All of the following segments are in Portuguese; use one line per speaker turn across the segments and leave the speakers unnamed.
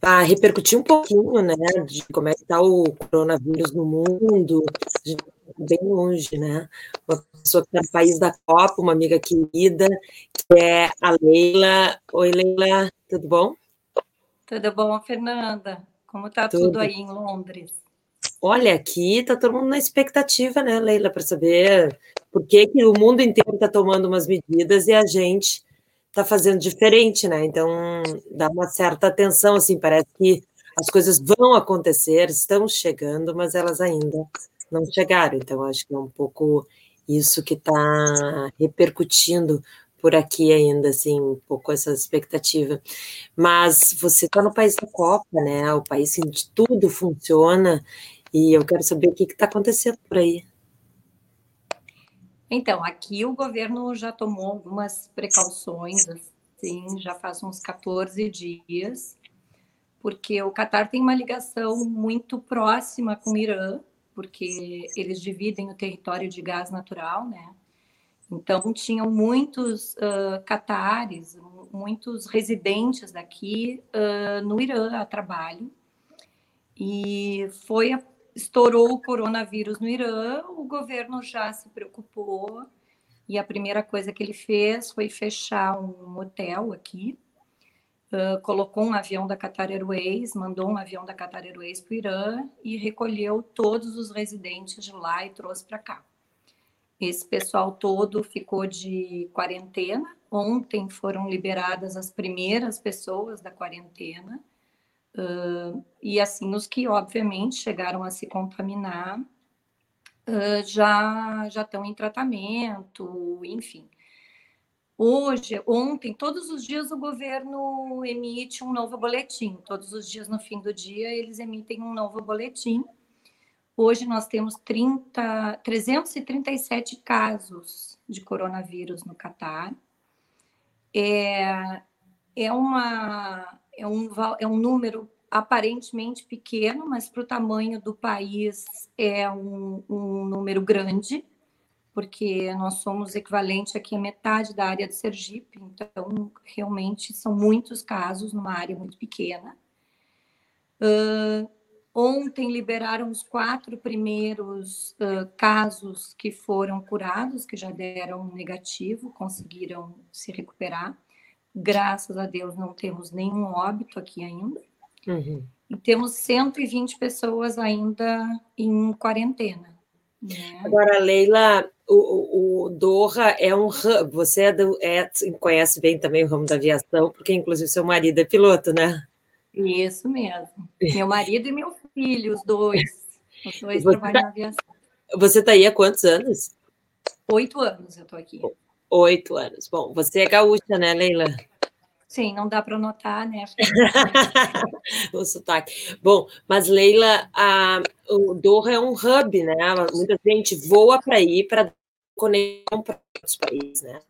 para repercutir um pouquinho, né, de como é que está o coronavírus no mundo, bem longe, né? Uma pessoa que está no país da Copa, uma amiga querida, que é a Leila. Oi, Leila, tudo bom?
Tudo bom, Fernanda? Como está tudo. tudo aí em Londres?
Olha, aqui está todo mundo na expectativa, né, Leila, para saber por que, que o mundo inteiro está tomando umas medidas e a gente está fazendo diferente, né? Então dá uma certa atenção, assim, parece que as coisas vão acontecer, estão chegando, mas elas ainda não chegaram. Então acho que é um pouco isso que está repercutindo por aqui ainda, assim, um pouco essa expectativa. Mas você está no país da Copa, né? O país onde tudo funciona, e eu quero saber o que está acontecendo por aí.
Então, aqui o governo já tomou algumas precauções, assim, já faz uns 14 dias, porque o Catar tem uma ligação muito próxima com o Irã, porque eles dividem o território de gás natural, né? Então, tinham muitos uh, catares, muitos residentes daqui uh, no Irã a trabalho, e foi a estourou o coronavírus no Irã, o governo já se preocupou e a primeira coisa que ele fez foi fechar um hotel aqui, uh, colocou um avião da Qatar Airways, mandou um avião da Qatar Airways para o Irã e recolheu todos os residentes de lá e trouxe para cá. Esse pessoal todo ficou de quarentena. Ontem foram liberadas as primeiras pessoas da quarentena Uh, e assim, os que obviamente chegaram a se contaminar uh, já, já estão em tratamento, enfim. Hoje, ontem, todos os dias o governo emite um novo boletim. Todos os dias, no fim do dia, eles emitem um novo boletim. Hoje nós temos 30, 337 casos de coronavírus no Catar. É, é uma é um, é um número aparentemente pequeno, mas para o tamanho do país é um, um, número grande, porque nós somos equivalente aqui a metade da área de Sergipe, então realmente são muitos casos numa área muito pequena. Uh, ontem liberaram os quatro primeiros uh, casos que foram curados, que já deram negativo, conseguiram se recuperar. Graças a Deus não temos nenhum óbito aqui ainda. Uhum. E temos 120 pessoas ainda em quarentena.
Né? Agora, Leila, o, o Doha é um você é, do, é, conhece bem também o ramo da aviação, porque inclusive seu marido é piloto, né?
Isso mesmo. Meu marido e meu filho, os dois. Os dois você trabalham tá, na aviação.
Você está aí há quantos anos?
Oito anos eu estou aqui.
Oito anos. Bom, você é gaúcha, né, Leila?
Sim, não dá para notar, né?
o sotaque. Bom, mas Leila, a, o Doha é um hub, né? Muita gente voa para ir para conexão para outros países, né?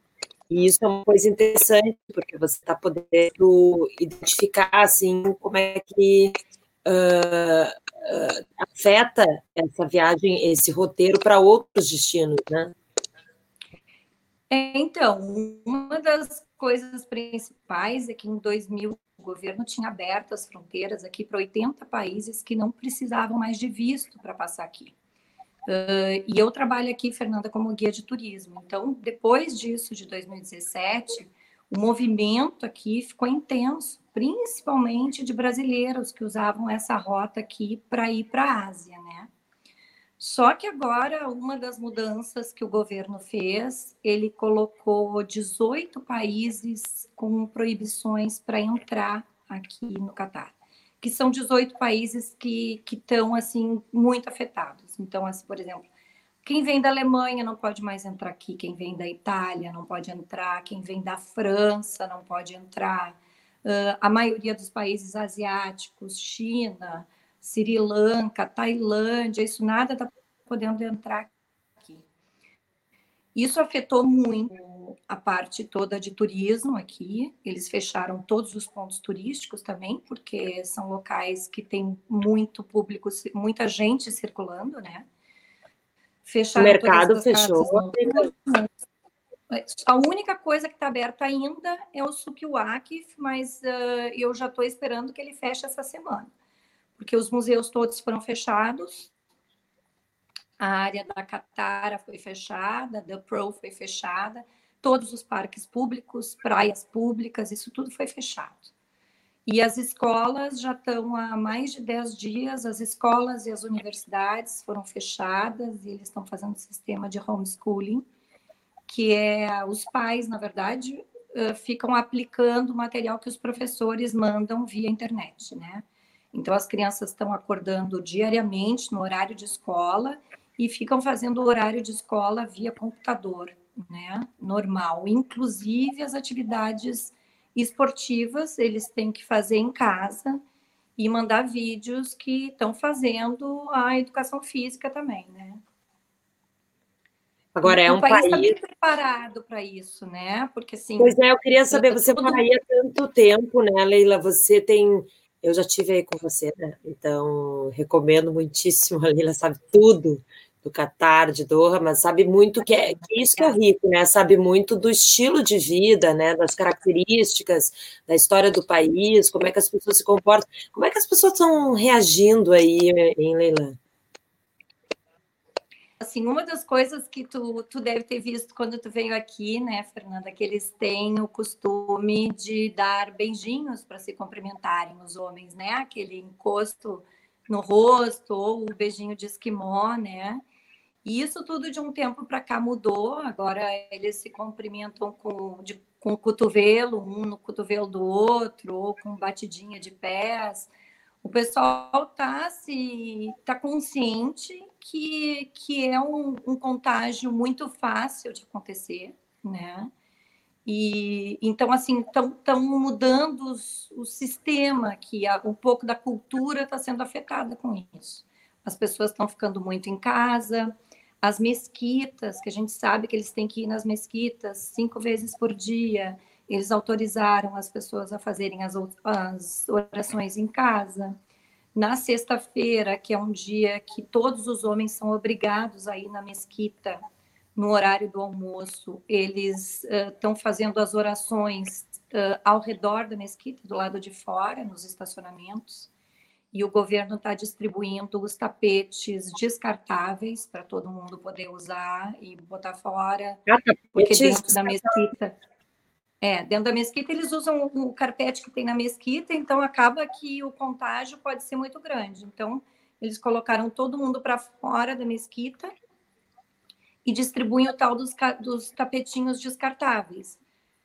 E isso é uma coisa interessante, porque você está podendo identificar, assim, como é que uh, uh, afeta essa viagem, esse roteiro para outros destinos, né?
Então, uma das coisas principais é que em 2000 o governo tinha aberto as fronteiras aqui para 80 países que não precisavam mais de visto para passar aqui. Uh, e eu trabalho aqui, Fernanda, como guia de turismo. Então, depois disso, de 2017, o movimento aqui ficou intenso, principalmente de brasileiros que usavam essa rota aqui para ir para a Ásia, né? Só que agora, uma das mudanças que o governo fez, ele colocou 18 países com proibições para entrar aqui no Catar, que são 18 países que estão, assim, muito afetados. Então, assim, por exemplo, quem vem da Alemanha não pode mais entrar aqui, quem vem da Itália não pode entrar, quem vem da França não pode entrar, uh, a maioria dos países asiáticos, China, Sri Lanka, Tailândia, isso nada está podendo entrar aqui. Isso afetou muito a parte toda de turismo aqui. Eles fecharam todos os pontos turísticos também, porque são locais que tem muito público, muita gente circulando, né?
Fecharam o mercado fechou.
a única coisa que está aberta ainda é o Sukiwaki, mas uh, eu já estou esperando que ele feche essa semana, porque os museus todos foram fechados, a área da Catara foi fechada, da Pro foi fechada, todos os parques públicos, praias públicas, isso tudo foi fechado. E as escolas já estão há mais de 10 dias, as escolas e as universidades foram fechadas e eles estão fazendo um sistema de homeschooling, que é os pais, na verdade, ficam aplicando o material que os professores mandam via internet, né? Então as crianças estão acordando diariamente no horário de escola e ficam fazendo o horário de escola via computador, né? Normal, inclusive as atividades esportivas, eles têm que fazer em casa e mandar vídeos que estão fazendo a educação física também, né?
Agora é um país, tá país...
Tá preparado para isso, né? Porque assim.
Pois é, eu queria saber, você tudo... aí há tanto tempo, né, Leila? Você tem. Eu já tive aí com você, né? Então, recomendo muitíssimo. A Leila sabe tudo do Catar, de Doha, mas sabe muito que é que isso que é rico, né? Sabe muito do estilo de vida, né? Das características, da história do país, como é que as pessoas se comportam, como é que as pessoas estão reagindo aí em Leilã?
Assim, uma das coisas que tu, tu deve ter visto quando tu veio aqui, né, Fernanda, que eles têm o costume de dar beijinhos para se cumprimentarem os homens, né? Aquele encosto no rosto ou o beijinho de esquimó, né? E isso tudo de um tempo para cá mudou. Agora eles se cumprimentam com, de, com o cotovelo, um no cotovelo do outro, ou com batidinha de pés. O pessoal está se tá consciente que, que é um, um contágio muito fácil de acontecer, né? E então assim estão mudando os, o sistema que a, um pouco da cultura está sendo afetada com isso. As pessoas estão ficando muito em casa, as mesquitas, que a gente sabe que eles têm que ir nas mesquitas cinco vezes por dia, eles autorizaram as pessoas a fazerem as, as orações em casa. Na sexta-feira, que é um dia que todos os homens são obrigados a ir na mesquita no horário do almoço, eles estão uh, fazendo as orações uh, ao redor da mesquita, do lado de fora, nos estacionamentos, e o governo está distribuindo os tapetes descartáveis para todo mundo poder usar e botar fora, porque dentro da mesquita. É, dentro da mesquita eles usam o carpete que tem na mesquita, então acaba que o contágio pode ser muito grande. Então, eles colocaram todo mundo para fora da mesquita e distribuem o tal dos, dos tapetinhos descartáveis.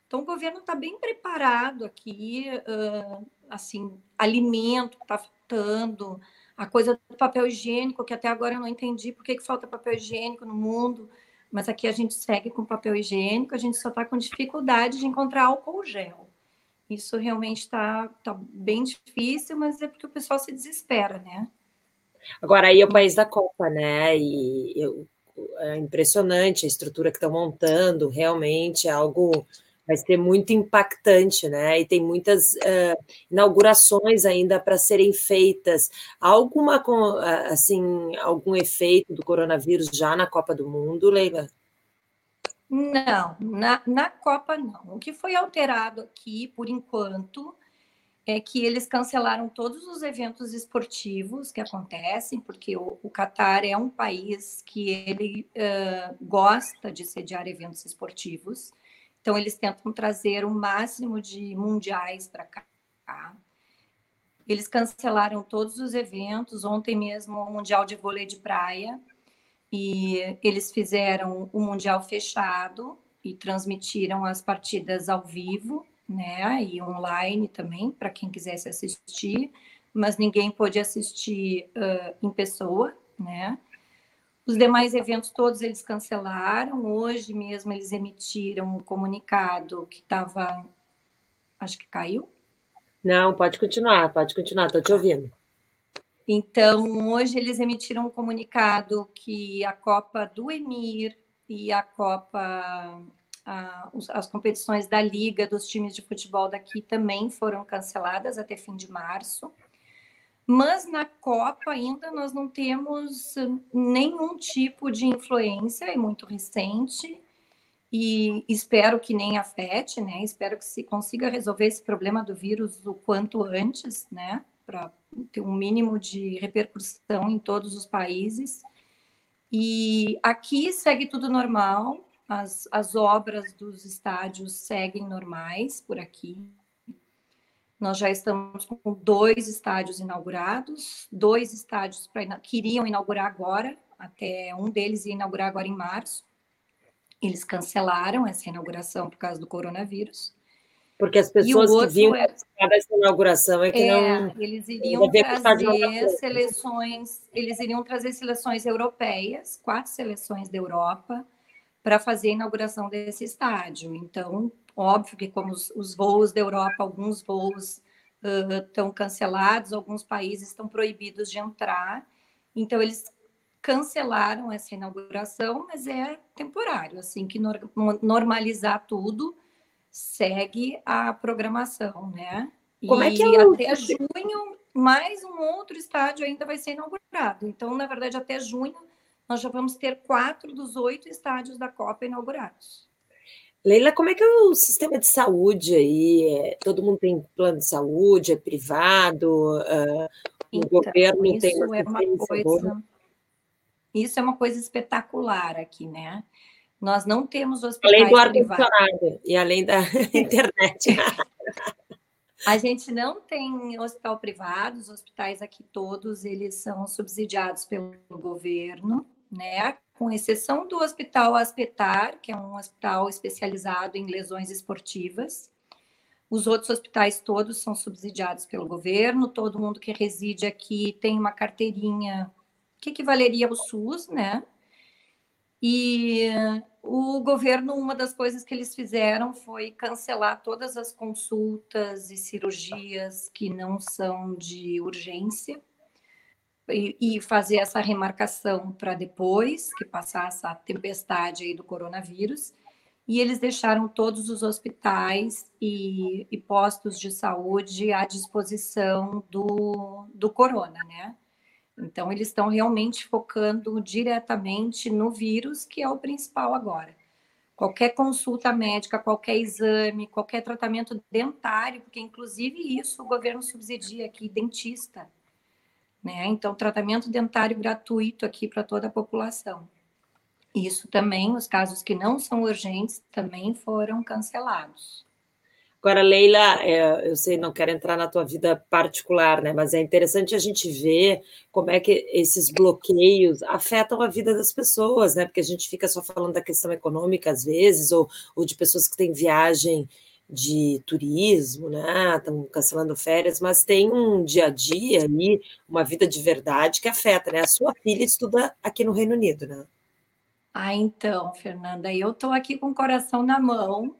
Então, o governo está bem preparado aqui, uh, assim, alimento está faltando, a coisa do papel higiênico, que até agora eu não entendi por que, falta papel higiênico no mundo, mas aqui a gente segue com papel higiênico, a gente só está com dificuldade de encontrar álcool gel. Isso realmente está tá bem difícil, mas é porque o pessoal se desespera, né?
Agora, aí é o país da Copa, né? E eu, é impressionante a estrutura que estão montando, realmente é algo vai ser muito impactante, né? E tem muitas uh, inaugurações ainda para serem feitas. Alguma assim algum efeito do coronavírus já na Copa do Mundo, Leila?
Não, na, na Copa não. O que foi alterado aqui, por enquanto, é que eles cancelaram todos os eventos esportivos que acontecem, porque o, Catar é um país que ele uh, gosta de sediar eventos esportivos, então eles tentam trazer o máximo de mundiais para cá. Eles cancelaram todos os eventos, ontem mesmo o Mundial de Vôlei de Praia, e eles fizeram o Mundial fechado e transmitiram as partidas ao vivo, né? E online também, para quem quisesse assistir, mas ninguém pôde assistir uh, em pessoa, né? Os demais eventos todos eles cancelaram. Hoje mesmo eles emitiram um comunicado que estava, acho que caiu.
Não, pode continuar, pode continuar, estou te ouvindo.
Então, hoje eles emitiram um comunicado que a Copa do Emir e a Copa a, as competições da liga dos times de futebol daqui também foram canceladas até fim de março. Mas na Copa ainda nós não temos nenhum tipo de influência, é muito recente. e espero que nem afete, né? Espero que se consiga resolver esse problema do vírus o quanto antes, né? Para ter um mínimo de repercussão em todos os países. E aqui segue tudo normal, as, as obras dos estádios seguem normais por aqui. Nós já estamos com dois estádios inaugurados, dois estádios pra, que iriam inaugurar agora, até um deles ia inaugurar agora em março. Eles cancelaram essa inauguração por causa do coronavírus.
Porque as pessoas que vinham é, dessa inauguração é que é,
não. Eles iriam trazer seleções, eles iriam trazer seleções europeias, quatro seleções da Europa, para fazer a inauguração desse estádio. Então, óbvio que como os, os voos da Europa, alguns voos uh, estão cancelados, alguns países estão proibidos de entrar. Então, eles cancelaram essa inauguração, mas é temporário. Assim que normalizar tudo, segue a programação, né? Como e é que é até junho, mais um outro estádio ainda vai ser inaugurado. Então, na verdade, até junho nós já vamos ter quatro dos oito estádios da Copa inaugurados.
Leila, como é que é o sistema de saúde aí? É, todo mundo tem plano de saúde, é privado, uh, então, o governo tem
uma, é uma coisa. Isso é uma coisa espetacular aqui, né? Nós não temos hospitais
Além do ar-condicionado e além da internet.
A gente não tem hospital privado, os hospitais aqui todos, eles são subsidiados pelo governo né? Com exceção do Hospital Aspetar, que é um hospital especializado em lesões esportivas. Os outros hospitais todos são subsidiados pelo governo, todo mundo que reside aqui tem uma carteirinha que equivaleria ao SUS, né? E o governo, uma das coisas que eles fizeram foi cancelar todas as consultas e cirurgias que não são de urgência e, fazer essa remarcação para depois que passasse a tempestade aí do coronavírus. E eles deixaram todos os hospitais e, e postos de saúde à disposição do, do corona, né? Então, eles estão realmente focando diretamente no vírus, que é o principal agora. Qualquer consulta médica, qualquer exame, qualquer tratamento dentário, porque inclusive isso o governo subsidia aqui, dentista. Né? Então, tratamento dentário gratuito aqui para toda a população. Isso também, os casos que não são urgentes, também foram cancelados.
Agora, Leila, é, eu sei, não quero entrar na tua vida particular, né? Mas é interessante a gente ver como é que esses bloqueios afetam a vida das pessoas, né? Porque a gente fica só falando da questão econômica às vezes, ou, ou de pessoas que têm viagem de turismo, né? Estão cancelando férias, mas tem um dia a dia ali, uma vida de verdade que afeta, né? A sua filha estuda aqui no Reino Unido, né?
Ah, então, Fernanda, eu estou aqui com o coração na mão,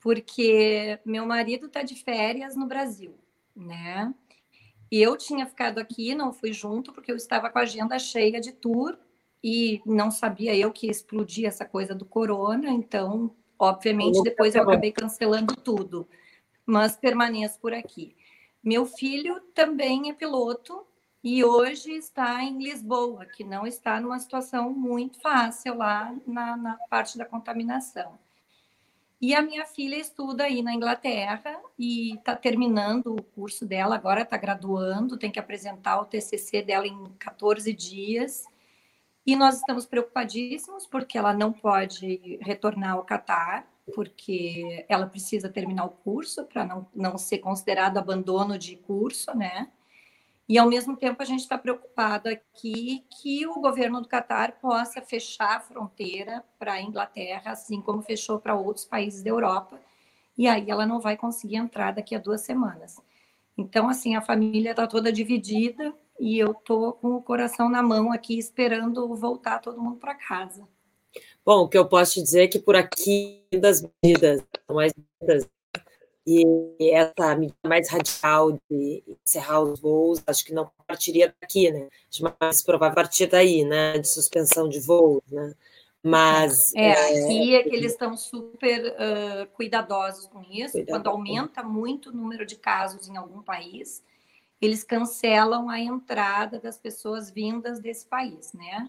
porque meu marido está de férias no Brasil, né? E eu tinha ficado aqui, não fui junto, porque eu estava com a agenda cheia de tour e não sabia eu que explodia essa coisa do corona, então Obviamente, depois eu acabei cancelando tudo, mas permaneço por aqui. Meu filho também é piloto e hoje está em Lisboa, que não está numa situação muito fácil lá na, na parte da contaminação. E a minha filha estuda aí na Inglaterra e está terminando o curso dela, agora está graduando, tem que apresentar o TCC dela em 14 dias. E nós estamos preocupadíssimos porque ela não pode retornar ao Catar, porque ela precisa terminar o curso para não, não ser considerado abandono de curso, né? E ao mesmo tempo a gente está preocupado aqui que o governo do Catar possa fechar a fronteira para a Inglaterra, assim como fechou para outros países da Europa, e aí ela não vai conseguir entrar daqui a duas semanas. Então, assim, a família está toda dividida e eu tô com o coração na mão aqui esperando voltar todo mundo para casa.
Bom, o que eu posso te dizer é que por aqui das medidas mais e essa medida mais radical de encerrar os voos, acho que não partiria daqui, né? Acho mais provável partir daí, né? De suspensão de voos, né? Mas.
É, é... aqui é que eles estão super uh, cuidadosos com isso. Cuidadoso. Quando aumenta muito o número de casos em algum país, eles cancelam a entrada das pessoas vindas desse país, né?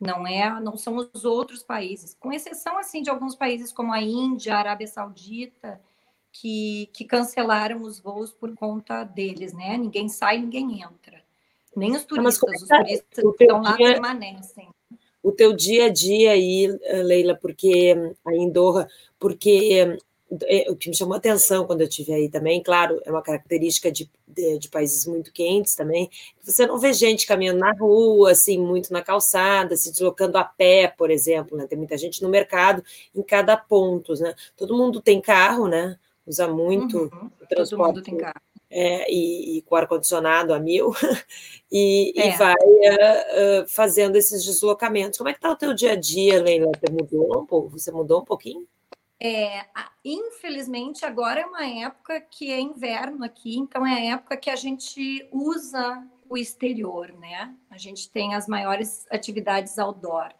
não é, não são os outros países, com exceção assim de alguns países como a Índia, a Arábia Saudita, que, que cancelaram os voos por conta deles, né? Ninguém sai, ninguém entra. Nem os turistas, os é tá? turistas que estão lá dia, permanecem.
O teu dia a dia aí, Leila, porque a Indorra, porque o que me chamou a atenção quando eu estive aí também, claro, é uma característica de, de, de, países muito quentes também, você não vê gente caminhando na rua, assim, muito na calçada, se deslocando a pé, por exemplo, né? Tem muita gente no mercado em cada ponto, né? Todo mundo tem carro, né? Usa muito
uhum, o transporte. Todo mundo tem carro.
É, e, e, com ar-condicionado a mil, e, é. e vai uh, uh, fazendo esses deslocamentos. Como é que está o teu dia a dia, Leila? Você mudou um pouco? Você mudou um pouquinho?
É, infelizmente, agora é uma época que é inverno aqui, então é a época que a gente usa o exterior, né? A gente tem as maiores atividades outdoor.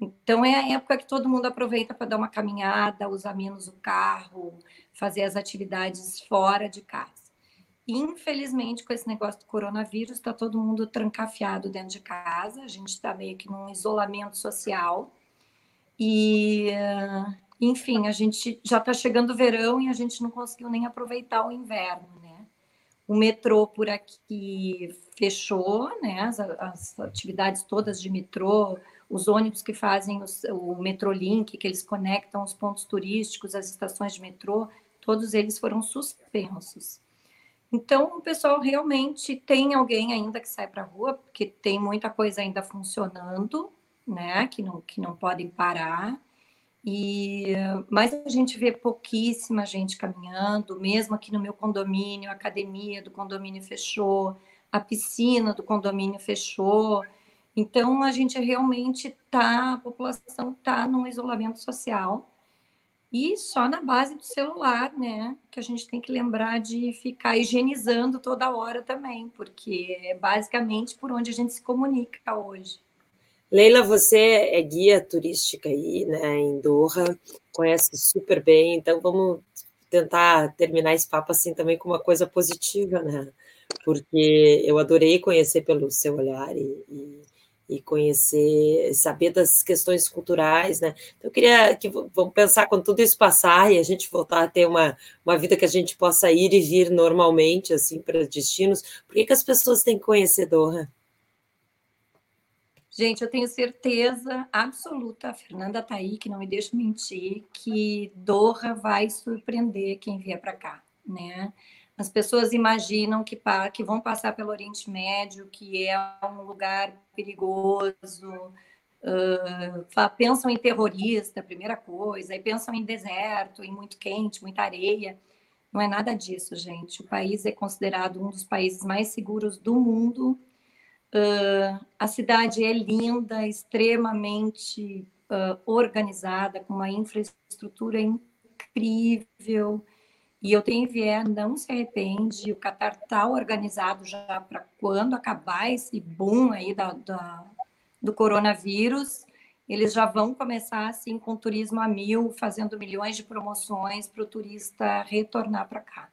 Então é a época que todo mundo aproveita para dar uma caminhada, usar menos o carro, fazer as atividades fora de casa. Infelizmente, com esse negócio do coronavírus, está todo mundo trancafiado dentro de casa, a gente está meio que num isolamento social. E enfim, a gente já está chegando o verão e a gente não conseguiu nem aproveitar o inverno, né? O metrô por aqui fechou, né? As, as atividades todas de metrô, os ônibus que fazem os, o Metrolink, que eles conectam os pontos turísticos, as estações de metrô, todos eles foram suspensos. Então, o pessoal realmente tem alguém ainda que sai para a rua, porque tem muita coisa ainda funcionando, né? Que não, que não podem parar. E, mas a gente vê pouquíssima gente caminhando, mesmo aqui no meu condomínio, a academia do condomínio fechou, a piscina do condomínio fechou. Então a gente realmente tá, a população está num isolamento social e só na base do celular, né? Que a gente tem que lembrar de ficar higienizando toda hora também, porque é basicamente por onde a gente se comunica hoje.
Leila, você é guia turística aí, né, em Doha, conhece super bem, então vamos tentar terminar esse papo assim também com uma coisa positiva, né? Porque eu adorei conhecer pelo seu olhar e, e, e conhecer, saber das questões culturais, né? Então, eu queria que vamos pensar quando tudo isso passar e a gente voltar a ter uma, uma vida que a gente possa ir e vir normalmente, assim, para destinos, por que, que as pessoas têm que conhecer Doha?
Gente, eu tenho certeza absoluta, a Fernanda está aí, que não me deixa mentir, que Doha vai surpreender quem vier para cá, né? As pessoas imaginam que, que vão passar pelo Oriente Médio, que é um lugar perigoso, uh, pensam em terrorista, primeira coisa, aí pensam em deserto, em muito quente, muita areia. Não é nada disso, gente. O país é considerado um dos países mais seguros do mundo Uh, a cidade é linda, extremamente uh, organizada, com uma infraestrutura incrível. E eu tenho vier, não se arrepende. O Catar está organizado já para quando acabar esse boom aí da, da, do coronavírus. Eles já vão começar assim com turismo a mil, fazendo milhões de promoções para o turista retornar para cá.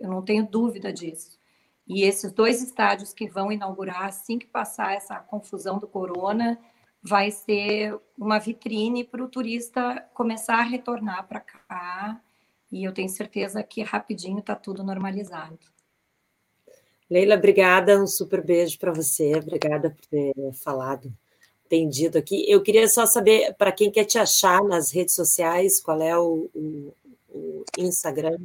Eu não tenho dúvida disso. E esses dois estádios que vão inaugurar assim que passar essa confusão do corona, vai ser uma vitrine para o turista começar a retornar para cá. E eu tenho certeza que rapidinho está tudo normalizado.
Leila, obrigada, um super beijo para você, obrigada por ter falado, atendido aqui. Eu queria só saber, para quem quer te achar nas redes sociais, qual é o, o, o Instagram?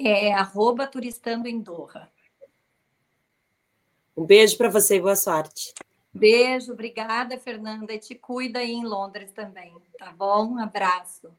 É arroba turistando em Doha.
Um beijo para você e boa sorte.
Beijo, obrigada, Fernanda. E te cuida aí em Londres também, tá bom? Um abraço.